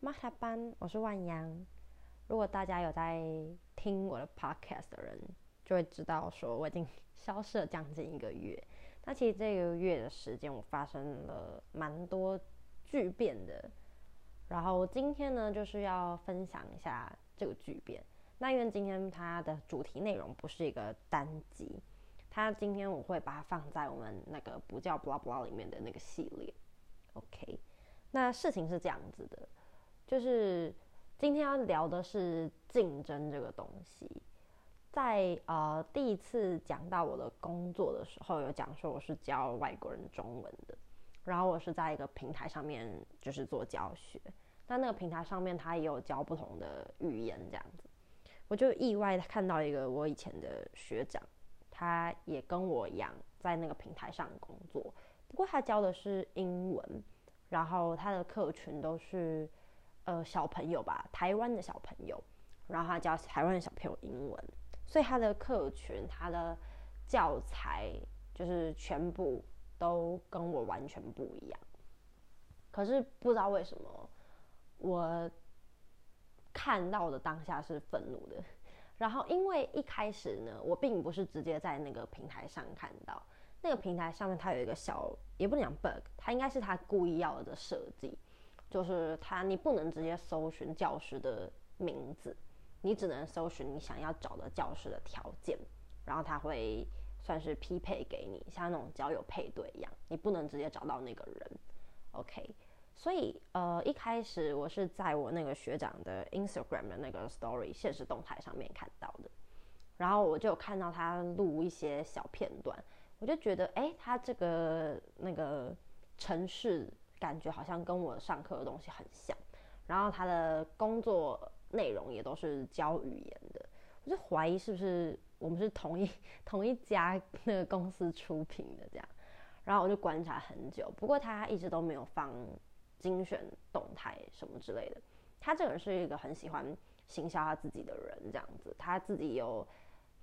马塔班，我是万阳。如果大家有在听我的 podcast 的人，就会知道说我已经消失了将近一个月。那其实这个月的时间，我发生了蛮多巨变的。然后今天呢，就是要分享一下这个巨变。那因为今天它的主题内容不是一个单集，它今天我会把它放在我们那个不叫 blah blah 里面的那个系列。OK，那事情是这样子的，就是今天要聊的是竞争这个东西。在呃第一次讲到我的工作的时候，有讲说我是教外国人中文的，然后我是在一个平台上面就是做教学，但那个平台上面它也有教不同的语言这样子。我就意外看到一个我以前的学长，他也跟我一样在那个平台上工作，不过他教的是英文，然后他的客群都是呃小朋友吧，台湾的小朋友，然后他教台湾的小朋友英文，所以他的客群、他的教材就是全部都跟我完全不一样。可是不知道为什么我。看到的当下是愤怒的，然后因为一开始呢，我并不是直接在那个平台上看到，那个平台上面它有一个小，也不能讲 bug，它应该是它故意要的设计，就是它你不能直接搜寻教师的名字，你只能搜寻你想要找的教师的条件，然后它会算是匹配给你，像那种交友配对一样，你不能直接找到那个人，OK。所以，呃，一开始我是在我那个学长的 Instagram 的那个 Story 现实动态上面看到的，然后我就看到他录一些小片段，我就觉得，哎，他这个那个城市感觉好像跟我上课的东西很像，然后他的工作内容也都是教语言的，我就怀疑是不是我们是同一 同一家那个公司出品的这样，然后我就观察很久，不过他一直都没有放。精选动态什么之类的，他这个人是一个很喜欢行销他自己的人，这样子，他自己有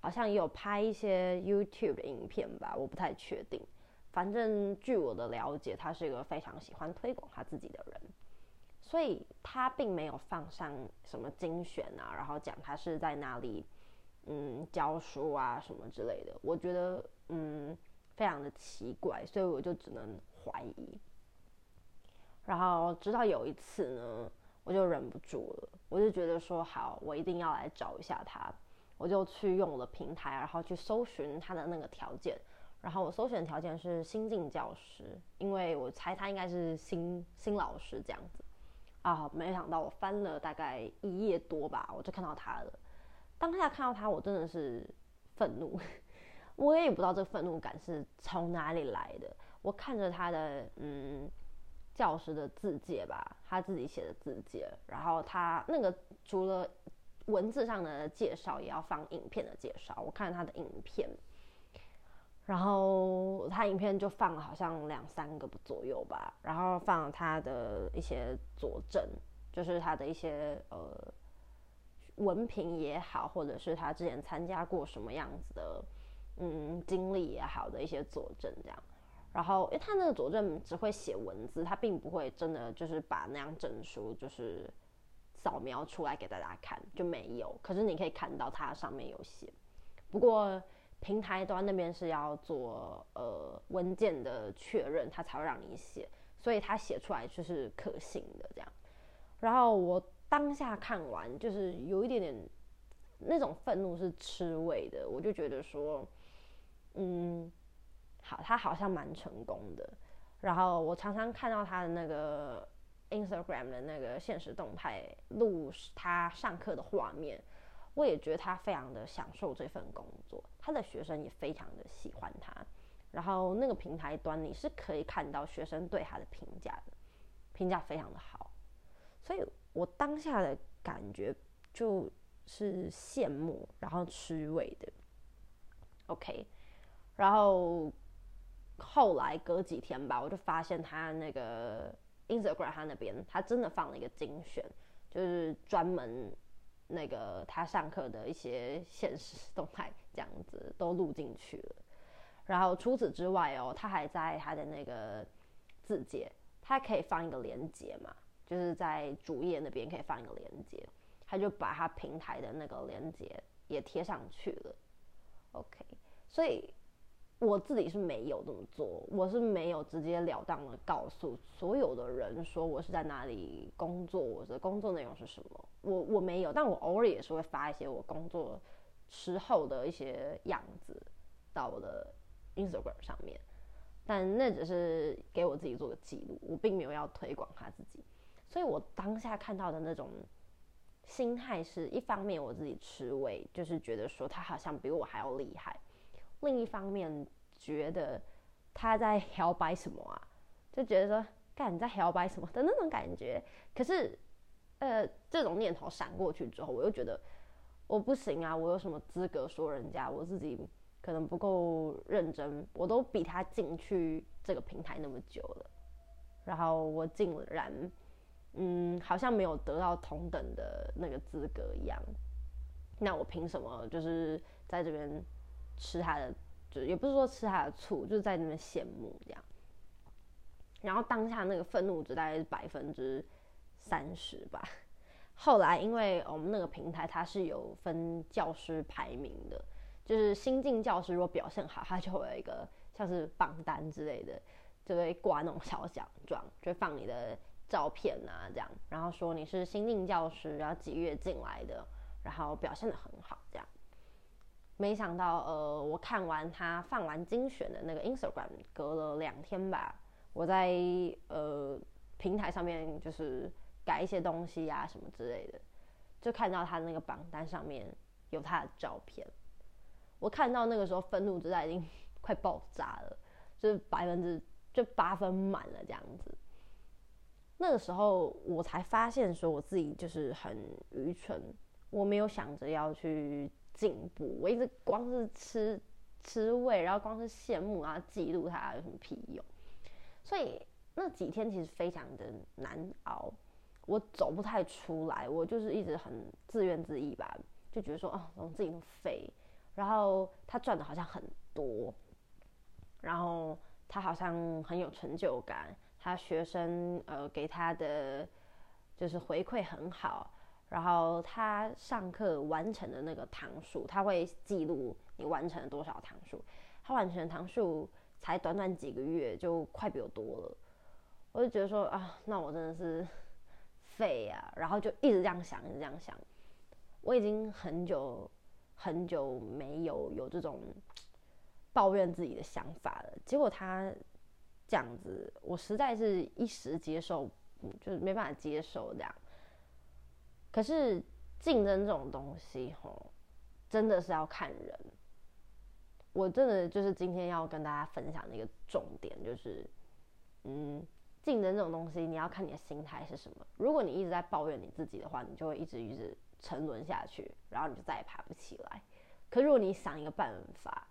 好像也有拍一些 YouTube 的影片吧，我不太确定。反正据我的了解，他是一个非常喜欢推广他自己的人，所以他并没有放上什么精选啊，然后讲他是在哪里嗯教书啊什么之类的，我觉得嗯非常的奇怪，所以我就只能怀疑。然后直到有一次呢，我就忍不住了，我就觉得说好，我一定要来找一下他。我就去用我的平台，然后去搜寻他的那个条件。然后我搜寻的条件是新进教师，因为我猜他应该是新新老师这样子。啊，没想到我翻了大概一页多吧，我就看到他了。当下看到他，我真的是愤怒，我也不知道这愤怒感是从哪里来的。我看着他的，嗯。教师的字界吧，他自己写的字界，然后他那个除了文字上的介绍，也要放影片的介绍。我看他的影片，然后他影片就放了好像两三个左右吧，然后放了他的一些佐证，就是他的一些呃文凭也好，或者是他之前参加过什么样子的嗯经历也好的一些佐证，这样。然后，因为他那个佐证只会写文字，他并不会真的就是把那样证书就是扫描出来给大家看，就没有。可是你可以看到它上面有写，不过平台端那边是要做呃文件的确认，他才会让你写，所以他写出来就是可信的这样。然后我当下看完，就是有一点点那种愤怒是吃味的，我就觉得说，嗯。好，他好像蛮成功的。然后我常常看到他的那个 Instagram 的那个现实动态录他上课的画面，我也觉得他非常的享受这份工作。他的学生也非常的喜欢他。然后那个平台端你是可以看到学生对他的评价的，评价非常的好。所以我当下的感觉就是羡慕，然后吃味的。OK，然后。后来隔几天吧，我就发现他那个 Instagram 他那边，他真的放了一个精选，就是专门那个他上课的一些现实 动态，这样子都录进去了。然后除此之外哦，他还在他的那个字节，他可以放一个连接嘛，就是在主页那边可以放一个连接，他就把他平台的那个连接也贴上去了。OK，所以我自己是没有这么做，我是没有直截了当的告诉所有的人说我是在哪里工作，我的工作内容是什么。我我没有，但我偶尔也是会发一些我工作时候的一些样子到我的 Instagram 上面，但那只是给我自己做个记录，我并没有要推广他自己。所以我当下看到的那种心态是一方面我自己吃味，就是觉得说他好像比我还要厉害；另一方面觉得他在摇摆什么啊，就觉得说干你在摇摆什么的那种感觉。可是。呃，这种念头闪过去之后，我又觉得我不行啊！我有什么资格说人家？我自己可能不够认真，我都比他进去这个平台那么久了，然后我竟然，嗯，好像没有得到同等的那个资格一样。那我凭什么就是在这边吃他的？就也不是说吃他的醋，就是在那边羡慕这样。然后当下那个愤怒值大概是百分之。三十吧。后来，因为我们那个平台它是有分教师排名的，就是新进教师如果表现好，他就会有一个像是榜单之类的，就会挂那种小奖状，就放你的照片啊这样，然后说你是新进教师，然后几月进来的，然后表现的很好这样。没想到，呃，我看完他放完精选的那个 Instagram，隔了两天吧，我在呃平台上面就是。改一些东西呀，什么之类的，就看到他那个榜单上面有他的照片。我看到那个时候愤怒值已经 快爆炸了，就是百分之就八分满了这样子。那个时候我才发现说我自己就是很愚蠢，我没有想着要去进步，我一直光是吃吃味，然后光是羡慕啊记录它有什么屁用？所以那几天其实非常的难熬。我走不太出来，我就是一直很自怨自艾吧，就觉得说，哦，我自己废。然后他赚的好像很多，然后他好像很有成就感，他学生呃给他的就是回馈很好，然后他上课完成的那个堂数，他会记录你完成了多少堂数，他完成的堂数才短短几个月就快比我多了，我就觉得说啊，那我真的是。废啊！然后就一直这样想，一直这样想。我已经很久很久没有有这种抱怨自己的想法了。结果他这样子，我实在是一时接受，就是没办法接受这样。可是竞争这种东西，吼，真的是要看人。我真的就是今天要跟大家分享的一个重点，就是，嗯。竞争这种东西，你要看你的心态是什么。如果你一直在抱怨你自己的话，你就会一直一直沉沦下去，然后你就再也爬不起来。可如果你想一个办法，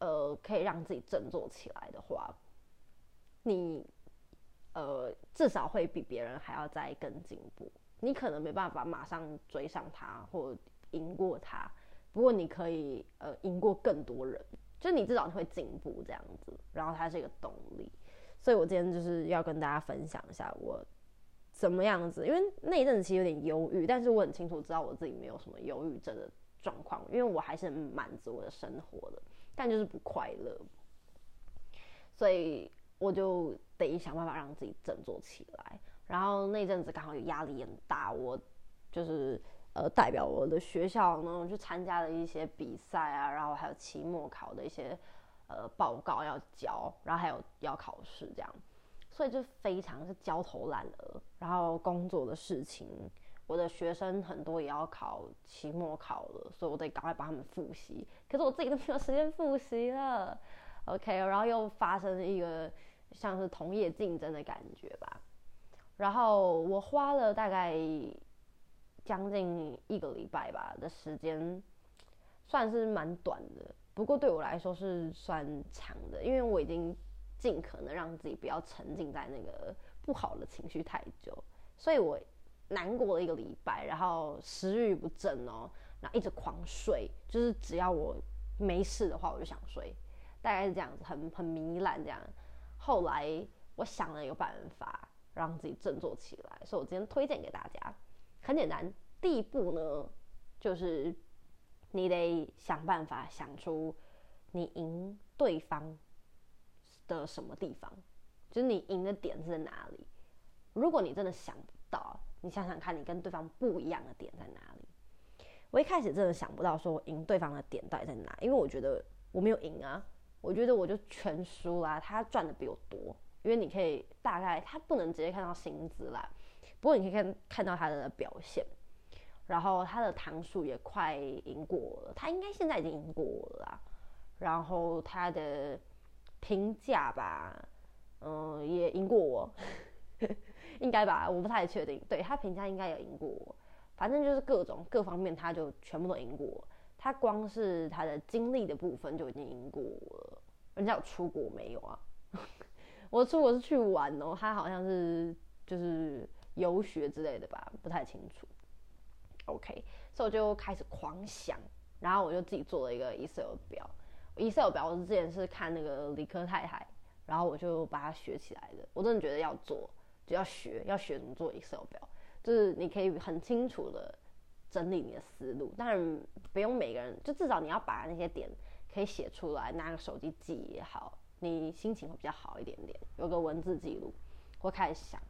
呃，可以让自己振作起来的话，你呃至少会比别人还要再更进步。你可能没办法马上追上他或赢过他，不过你可以呃赢过更多人，就你至少会进步这样子，然后它是一个动力。所以，我今天就是要跟大家分享一下我怎么样子，因为那一阵子其实有点忧郁，但是我很清楚知道我自己没有什么忧郁症的状况，因为我还是很满足我的生活的，但就是不快乐，所以我就得想办法让自己振作起来。然后那阵子刚好有压力很大，我就是呃代表我的学校呢去参加了一些比赛啊，然后还有期末考的一些。呃，报告要交，然后还有要考试这样，所以就非常是焦头烂额。然后工作的事情，我的学生很多也要考期末考了，所以我得赶快帮他们复习。可是我自己都没有时间复习了。OK，然后又发生一个像是同业竞争的感觉吧。然后我花了大概将近一个礼拜吧的时间，算是蛮短的。不过对我来说是算长的，因为我已经尽可能让自己不要沉浸在那个不好的情绪太久，所以我难过了一个礼拜，然后食欲不振哦，然后一直狂睡，就是只要我没事的话我就想睡，大概是这样子，很很糜烂这样。后来我想了一个办法，让自己振作起来。所以我今天推荐给大家，很简单，第一步呢，就是你得想办法想出你赢对方的什么地方，就是你赢的点在哪里。如果你真的想不到，你想想看你跟对方不一样的点在哪里。我一开始真的想不到说赢对方的点到底在哪，因为我觉得我没有赢啊，我觉得我就全输啦，他赚的比我多。因为你可以大概他不能直接看到薪资啦，不过你可以看看到他的表现，然后他的糖数也快赢过了，他应该现在已经赢过了啦。然后他的评价吧，嗯，也赢过我，应该吧，我不太确定。对他评价应该有赢过我，反正就是各种各方面他就全部都赢过我。他光是他的经历的部分就已经赢过我了，人家有出国没有啊？我出国是去玩哦，他好像是就是游学之类的吧，不太清楚。OK，所以我就开始狂想，然后我就自己做了一个 Excel 表。Excel 表我之前是看那个理科太太，然后我就把它学起来的。我真的觉得要做就要学，要学怎么做 Excel 表，就是你可以很清楚的整理你的思路。当然不用每个人，就至少你要把那些点可以写出来，拿个手机记也好。你心情会比较好一点点，有个文字记录，会开始想，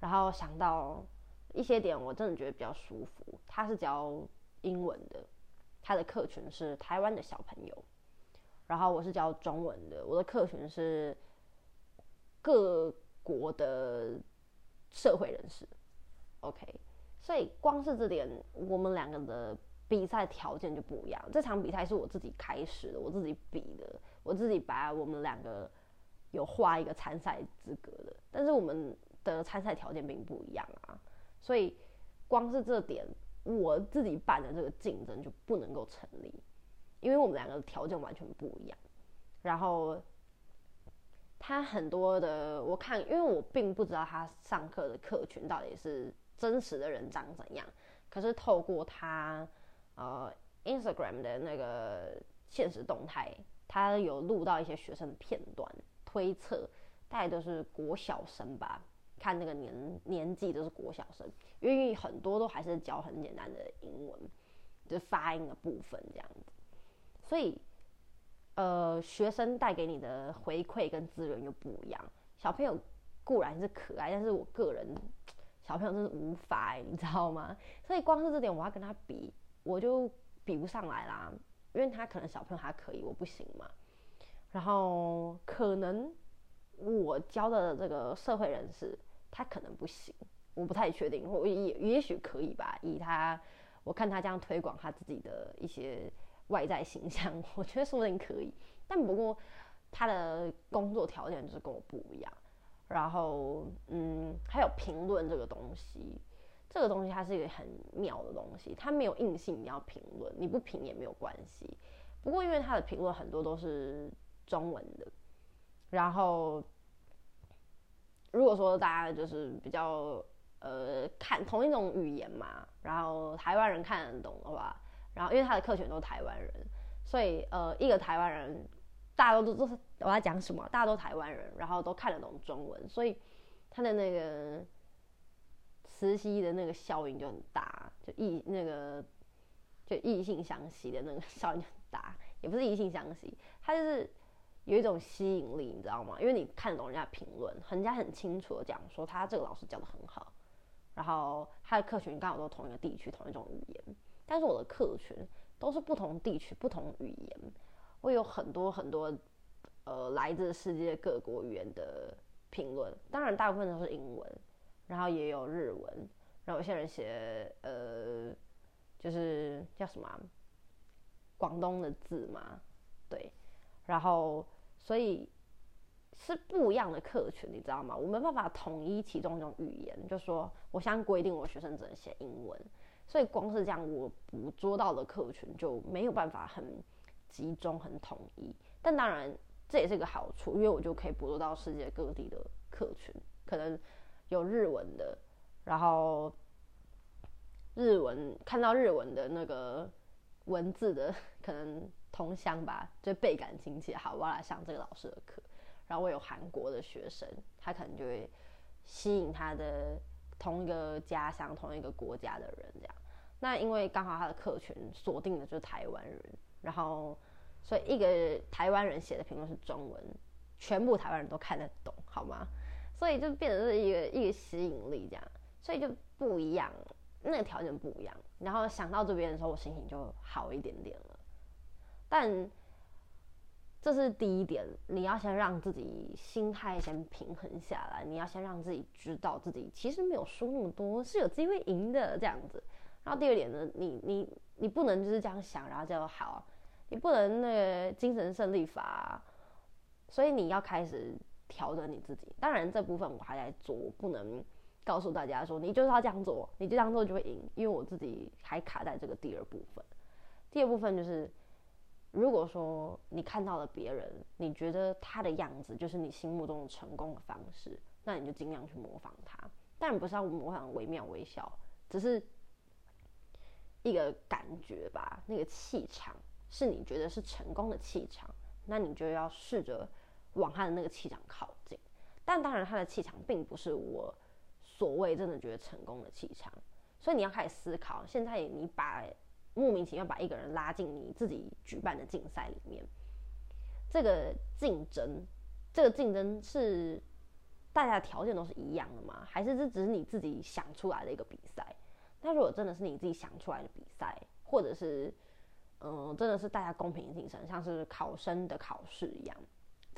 然后想到一些点，我真的觉得比较舒服。他是教英文的，他的客群是台湾的小朋友，然后我是教中文的，我的客群是各国的社会人士。OK，所以光是这点，我们两个的比赛条件就不一样。这场比赛是我自己开始的，我自己比的。我自己把我们两个有画一个参赛资格的，但是我们的参赛条件并不一样啊，所以光是这点，我自己办的这个竞争就不能够成立，因为我们两个条件完全不一样。然后他很多的，我看，因为我并不知道他上课的客群到底是真实的人长怎样，可是透过他呃 Instagram 的那个现实动态。他有录到一些学生的片段，推测大概都是国小生吧，看那个年年纪都是国小生，因为很多都还是教很简单的英文，就是发音的部分这样子，所以呃，学生带给你的回馈跟资源又不一样。小朋友固然是可爱，但是我个人小朋友真是无法，你知道吗？所以光是这点，我要跟他比，我就比不上来啦。因为他可能小朋友还可以，我不行嘛。然后可能我教的这个社会人士，他可能不行，我不太确定，或也也许可以吧。以他，我看他这样推广他自己的一些外在形象，我觉得说不定可以。但不过他的工作条件就是跟我不一样。然后，嗯，还有评论这个东西。这个东西它是一个很妙的东西，它没有硬性你要评论，你不评也没有关系。不过因为它的评论很多都是中文的，然后如果说大家就是比较呃看同一种语言嘛，然后台湾人看得懂的话，然后因为他的客群都是台湾人，所以呃一个台湾人大家都都是我在讲什么，大家都台湾人，然后都看得懂中文，所以他的那个。磁吸的那个效应就很大，就异那个就异性相吸的那个效应就很大，也不是异性相吸，它就是有一种吸引力，你知道吗？因为你看懂人家评论，人家很清楚的讲说他这个老师教的很好，然后他的客群刚好都同一个地区同一种语言，但是我的客群都是不同地区不同语言，我有很多很多呃来自世界各国语言的评论，当然大部分都是英文。然后也有日文，然后有些人写呃，就是叫什么广东的字嘛，对，然后所以是不一样的客群，你知道吗？我没办法统一其中一种语言，就说我相规定我学生只能写英文，所以光是这样，我捕捉到的客群就没有办法很集中、很统一。但当然这也是一个好处，因为我就可以捕捉到世界各地的客群，可能。有日文的，然后日文看到日文的那个文字的，可能同乡吧，就倍感亲切。好，我要来上这个老师的课。然后我有韩国的学生，他可能就会吸引他的同一个家乡、同一个国家的人，这样。那因为刚好他的客群锁定的就是台湾人，然后所以一个台湾人写的评论是中文，全部台湾人都看得懂，好吗？所以就变成是一个一个吸引力这样，所以就不一样，那个条件不一样。然后想到这边的时候，我心情就好一点点了。但这是第一点，你要先让自己心态先平衡下来，你要先让自己知道自己其实没有输那么多，是有机会赢的这样子。然后第二点呢，你你你不能就是这样想，然后就好，你不能那个精神胜利法，所以你要开始调整你自己。当然这部分我还在做，我不能告诉大家说你就是要这样做，你就这样做就会赢，因为我自己还卡在这个第二部分。第二部分就是，如果说你看到了别人，你觉得他的样子就是你心目中的成功的方式，那你就尽量去模仿他。当然不是要模仿惟妙惟肖，只是。一个感觉吧，那个气场是你觉得是成功的气场，那你就要试着往他的那个气场靠近。但当然，他的气场并不是我所谓真的觉得成功的气场，所以你要开始思考：现在你把莫名其妙把一个人拉进你自己举办的竞赛里面，这个竞争，这个竞争是大家条件都是一样的吗？还是这只是你自己想出来的一个比赛？那如果真的是你自己想出来的比赛，或者是，嗯，真的是大家公平竞争，像是考生的考试一样，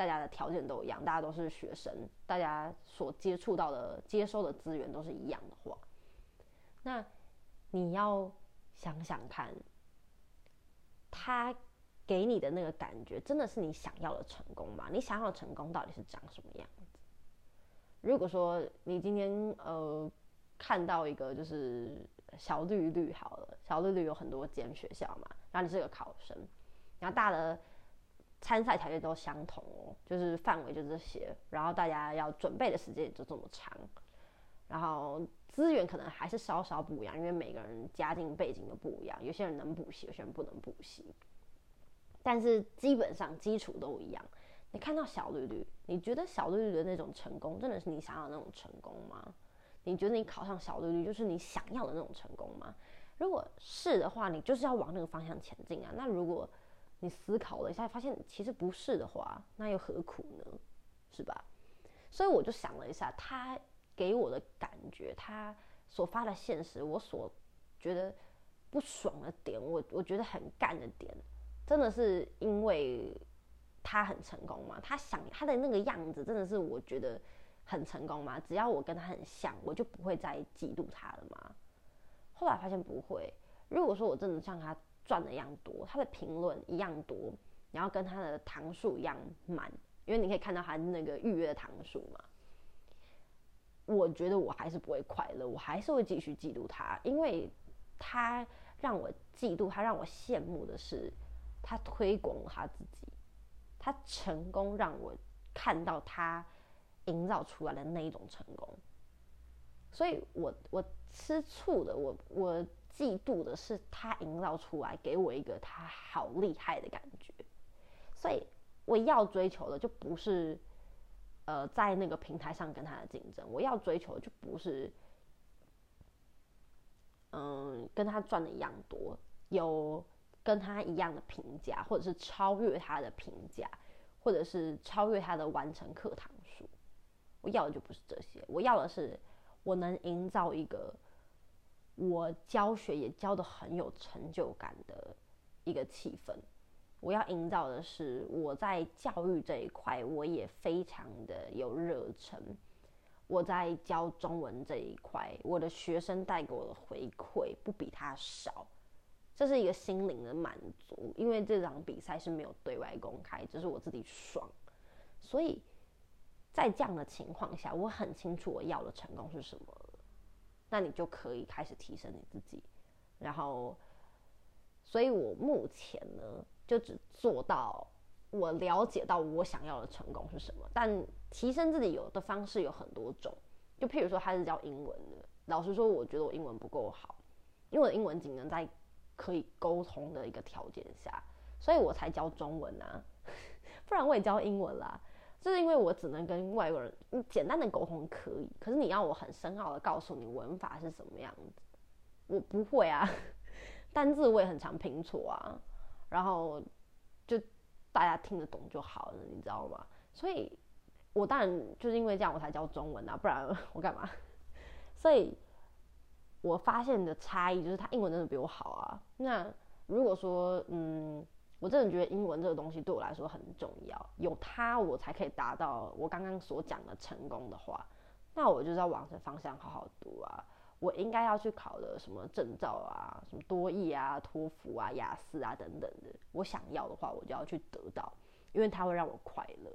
大家的条件都一样，大家都是学生，大家所接触到的、接收的资源都是一样的话，那你要想想看，他给你的那个感觉，真的是你想要的成功吗？你想要成功到底是长什么样子？如果说你今天呃。看到一个就是小绿绿好了，小绿绿有很多间学校嘛，然后你是个考生，然后大的参赛条件都相同哦，就是范围就这些，然后大家要准备的时间也就这么长，然后资源可能还是稍稍不一样，因为每个人家境背景都不一样，有些人能补习，有些人不能补习，但是基本上基础都一样。你看到小绿绿，你觉得小绿绿的那种成功，真的是你想要的那种成功吗？你觉得你考上小绿绿就是你想要的那种成功吗？如果是的话，你就是要往那个方向前进啊。那如果你思考了一下，发现其实不是的话，那又何苦呢？是吧？所以我就想了一下，他给我的感觉，他所发的现实，我所觉得不爽的点，我我觉得很干的点，真的是因为他很成功吗？他想他的那个样子，真的是我觉得。很成功吗？只要我跟他很像，我就不会再嫉妒他了吗？后来发现不会。如果说我真的像他赚的一样多，他的评论一样多，然后跟他的糖数一样满，因为你可以看到他那个预约的糖数嘛。我觉得我还是不会快乐，我还是会继续嫉妒他，因为他让我嫉妒，他让我羡慕的是他推广他自己，他成功让我看到他。营造出来的那一种成功，所以我我吃醋的，我我嫉妒的是他营造出来给我一个他好厉害的感觉，所以我要追求的就不是呃在那个平台上跟他的竞争，我要追求的就不是嗯跟他赚的一样多，有跟他一样的评价，或者是超越他的评价，或者是超越他的完成课堂数。我要的就不是这些，我要的是我能营造一个我教学也教的很有成就感的一个气氛。我要营造的是我在教育这一块我也非常的有热忱。我在教中文这一块，我的学生带给我的回馈不比他少，这是一个心灵的满足。因为这场比赛是没有对外公开，只是我自己爽，所以。在这样的情况下，我很清楚我要的成功是什么，那你就可以开始提升你自己。然后，所以我目前呢，就只做到我了解到我想要的成功是什么。但提升自己有的方式有很多种，就譬如说他是教英文的，老实说，我觉得我英文不够好，因为我的英文仅能在可以沟通的一个条件下，所以我才教中文啊，不然我也教英文啦。就是因为我只能跟外国人简单的沟通可以，可是你要我很深奥的告诉你文法是什么样子，我不会啊。单字我也很常拼错啊，然后就大家听得懂就好了，你知道吗？所以，我当然就是因为这样我才教中文啊，不然我干嘛？所以，我发现的差异就是他英文真的比我好啊。那如果说，嗯。我真的觉得英文这个东西对我来说很重要，有它我才可以达到我刚刚所讲的成功的话，那我就要往这方向好好读啊。我应该要去考的什么证照啊，什么多益啊、托福啊、雅思啊等等的，我想要的话，我就要去得到，因为它会让我快乐。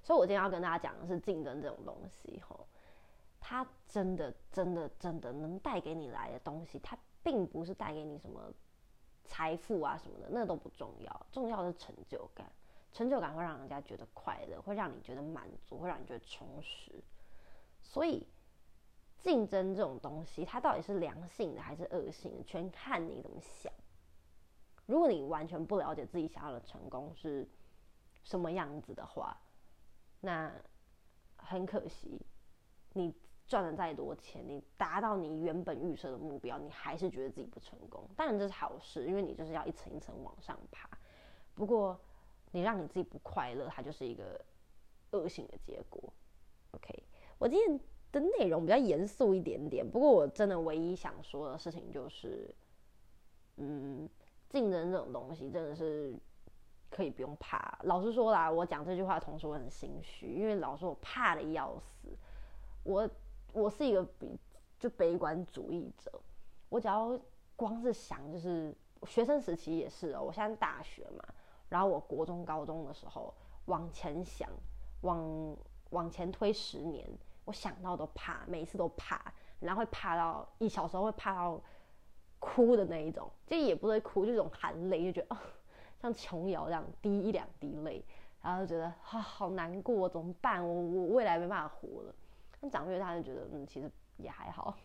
所以我今天要跟大家讲的是竞争这种东西，吼，它真的、真的、真的能带给你来的东西，它并不是带给你什么。财富啊什么的，那都不重要，重要的是成就感。成就感会让人家觉得快乐，会让你觉得满足，会让你觉得充实。所以，竞争这种东西，它到底是良性的还是恶性的，全看你怎么想。如果你完全不了解自己想要的成功是什么样子的话，那很可惜，你。赚了再多钱，你达到你原本预设的目标，你还是觉得自己不成功。当然这是好事，因为你就是要一层一层往上爬。不过你让你自己不快乐，它就是一个恶性的结果。OK，我今天的内容比较严肃一点点，不过我真的唯一想说的事情就是，嗯，竞争这种东西真的是可以不用怕。老实说啦，我讲这句话的同时我很心虚，因为老实说我怕的要死，我。我是一个比就悲观主义者，我只要光是想，就是学生时期也是哦。我现在大学嘛，然后我国中、高中的时候往前想，往往前推十年，我想到都怕，每一次都怕，然后会怕到一小时候会怕到哭的那一种，就也不会哭，就这种含泪，就觉得啊，像琼瑶这样滴一两滴泪，然后就觉得啊好难过，怎么办？我我未来没办法活了。那长越大就觉得，嗯，其实也还好，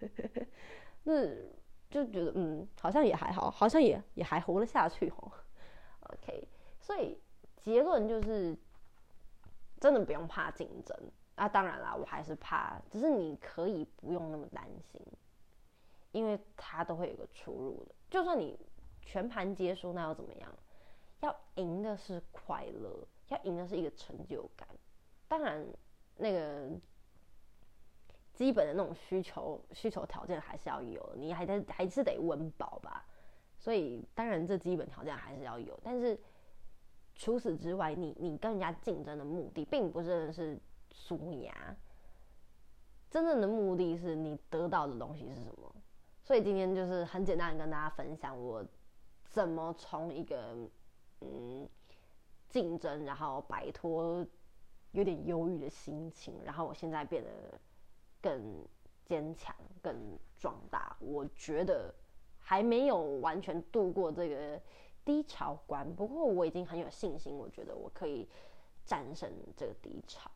那就觉得，嗯，好像也还好，好像也也还活得下去哦。OK，所以结论就是，真的不用怕竞争啊。当然啦，我还是怕，只是你可以不用那么担心，因为它都会有个出入的。就算你全盘皆输，那又怎么样？要赢的是快乐，要赢的是一个成就感。当然。那个基本的那种需求需求条件还是要有，你还得还是得温饱吧，所以当然这基本条件还是要有。但是除此之外，你你跟人家竞争的目的，并不是是输牙，真正的目的是你得到的东西是什么。所以今天就是很简单的跟大家分享，我怎么从一个嗯竞争，然后摆脱。有点忧郁的心情，然后我现在变得更坚强、更壮大。我觉得还没有完全度过这个低潮关，不过我已经很有信心，我觉得我可以战胜这个低潮。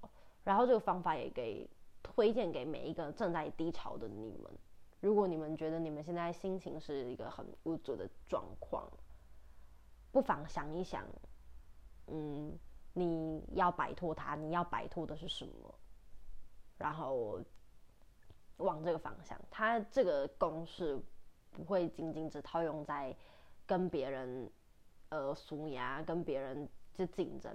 然后这个方法也给推荐给每一个正在低潮的你们。如果你们觉得你们现在心情是一个很无助的状况，不妨想一想，嗯。你要摆脱它，你要摆脱的是什么？然后往这个方向，它这个公式不会仅仅只套用在跟别人呃俗牙、跟别人就竞争，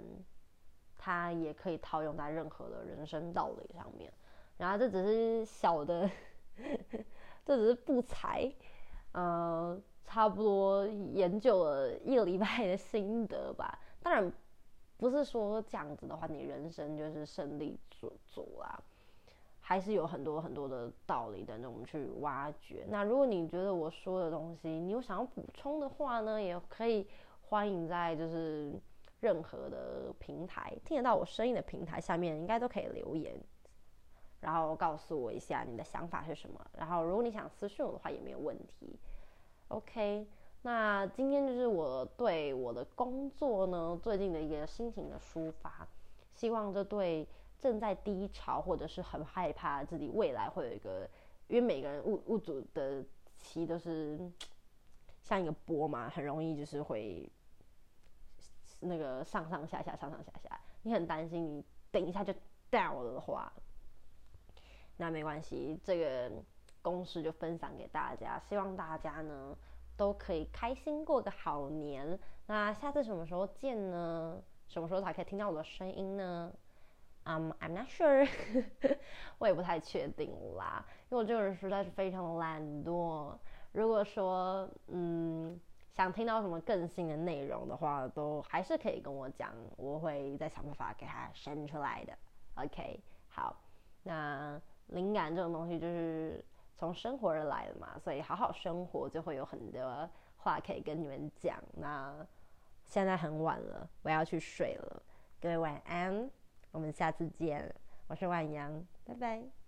它也可以套用在任何的人生道理上面。然后这只是小的，这只是不才，呃，差不多研究了一个礼拜的心得吧。当然。不是说这样子的话，你人生就是胜利组组啦，还是有很多很多的道理等着我们去挖掘。那如果你觉得我说的东西你有想要补充的话呢，也可以欢迎在就是任何的平台听得到我声音的平台下面，应该都可以留言，然后告诉我一下你的想法是什么。然后如果你想私讯我的话也没有问题。OK。那今天就是我对我的工作呢最近的一个心情的抒发，希望这对正在低潮或者是很害怕自己未来会有一个，因为每个人物物主的期都是像一个波嘛，很容易就是会那个上上下下上上下下，你很担心你等一下就掉了的话，那没关系，这个公式就分享给大家，希望大家呢都可以开心过个好年。那下次什么时候见呢？什么时候才可以听到我的声音呢？嗯，I'm not sure，我也不太确定啦，因为我这个人实在是非常懒惰。如果说嗯想听到什么更新的内容的话，都还是可以跟我讲，我会再想办法给它生出来的。OK，好，那灵感这种东西就是从生活而来的嘛，所以好好生活就会有很多话可以跟你们讲。那现在很晚了，我要去睡了，各位晚安。我们下次见，我是万阳，拜拜。